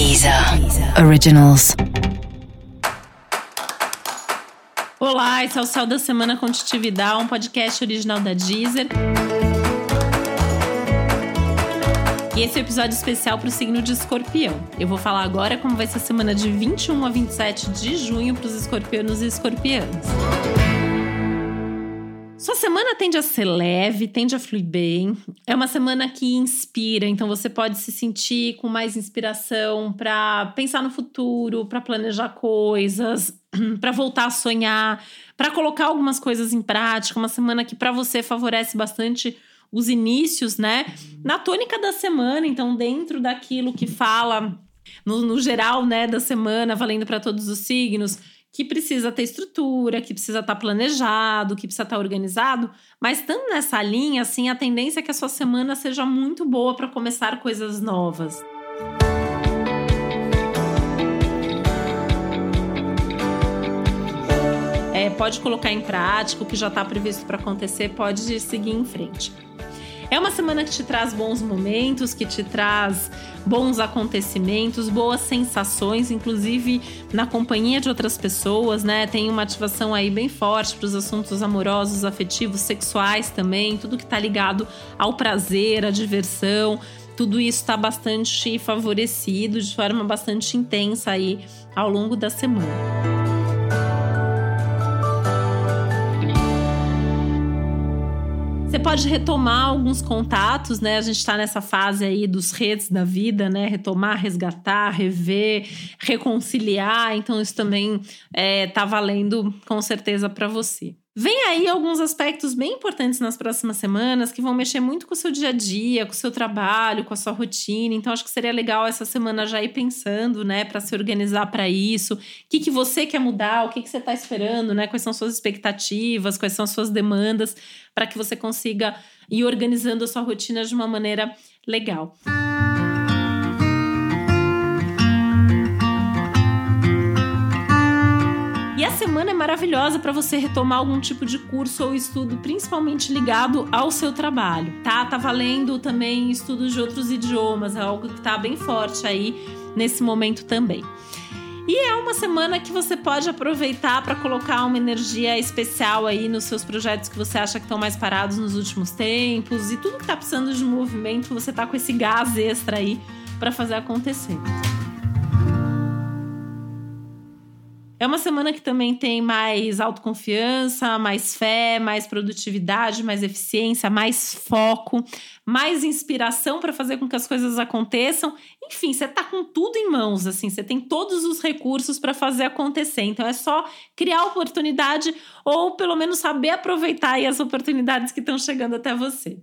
Deezer Originals. Olá, esse é o Céu da Semana Contitividade, um podcast original da Deezer. E esse é o um episódio especial para o signo de escorpião. Eu vou falar agora como vai ser a semana de 21 a 27 de junho para os escorpianos e escorpianas. Sua semana tende a ser leve, tende a fluir bem. É uma semana que inspira, então você pode se sentir com mais inspiração para pensar no futuro, para planejar coisas, para voltar a sonhar, para colocar algumas coisas em prática. Uma semana que para você favorece bastante os inícios, né? Na tônica da semana, então dentro daquilo que fala no, no geral, né, da semana, valendo para todos os signos que precisa ter estrutura, que precisa estar tá planejado, que precisa estar tá organizado, mas estando nessa linha, assim, a tendência é que a sua semana seja muito boa para começar coisas novas. É, pode colocar em prática o que já está previsto para acontecer, pode seguir em frente. É uma semana que te traz bons momentos, que te traz bons acontecimentos, boas sensações, inclusive na companhia de outras pessoas, né? Tem uma ativação aí bem forte para os assuntos amorosos, afetivos, sexuais também, tudo que está ligado ao prazer, à diversão. Tudo isso está bastante favorecido de forma bastante intensa aí ao longo da semana. Você pode retomar alguns contatos, né? A gente está nessa fase aí dos redes da vida, né? Retomar, resgatar, rever, reconciliar. Então, isso também é, tá valendo com certeza para você. Vem aí alguns aspectos bem importantes nas próximas semanas que vão mexer muito com o seu dia a dia, com o seu trabalho, com a sua rotina. Então, acho que seria legal essa semana já ir pensando, né, para se organizar para isso. O que, que você quer mudar, o que, que você está esperando, né? Quais são suas expectativas, quais são suas demandas, para que você consiga ir organizando a sua rotina de uma maneira legal. E semana é maravilhosa para você retomar algum tipo de curso ou estudo, principalmente ligado ao seu trabalho, tá? Tá valendo também estudos de outros idiomas, é algo que tá bem forte aí nesse momento também. E é uma semana que você pode aproveitar para colocar uma energia especial aí nos seus projetos que você acha que estão mais parados nos últimos tempos e tudo que está precisando de movimento, você tá com esse gás extra aí para fazer acontecer. É uma semana que também tem mais autoconfiança, mais fé, mais produtividade, mais eficiência, mais foco, mais inspiração para fazer com que as coisas aconteçam. Enfim, você tá com tudo em mãos, assim, você tem todos os recursos para fazer acontecer. Então é só criar oportunidade ou pelo menos saber aproveitar as oportunidades que estão chegando até você.